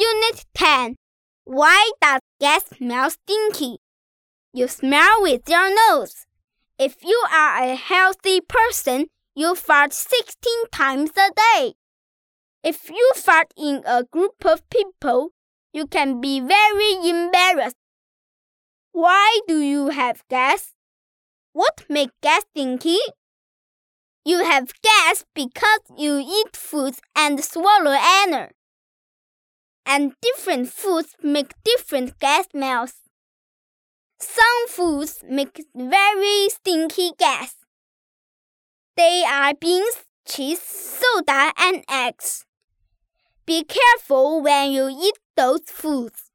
Unit 10. Why does gas smell stinky? You smell with your nose. If you are a healthy person, you fart 16 times a day. If you fart in a group of people, you can be very embarrassed. Why do you have gas? What makes gas stinky? You have gas because you eat foods and swallow air. And different foods make different gas smells. Some foods make very stinky gas. They are beans, cheese, soda, and eggs. Be careful when you eat those foods.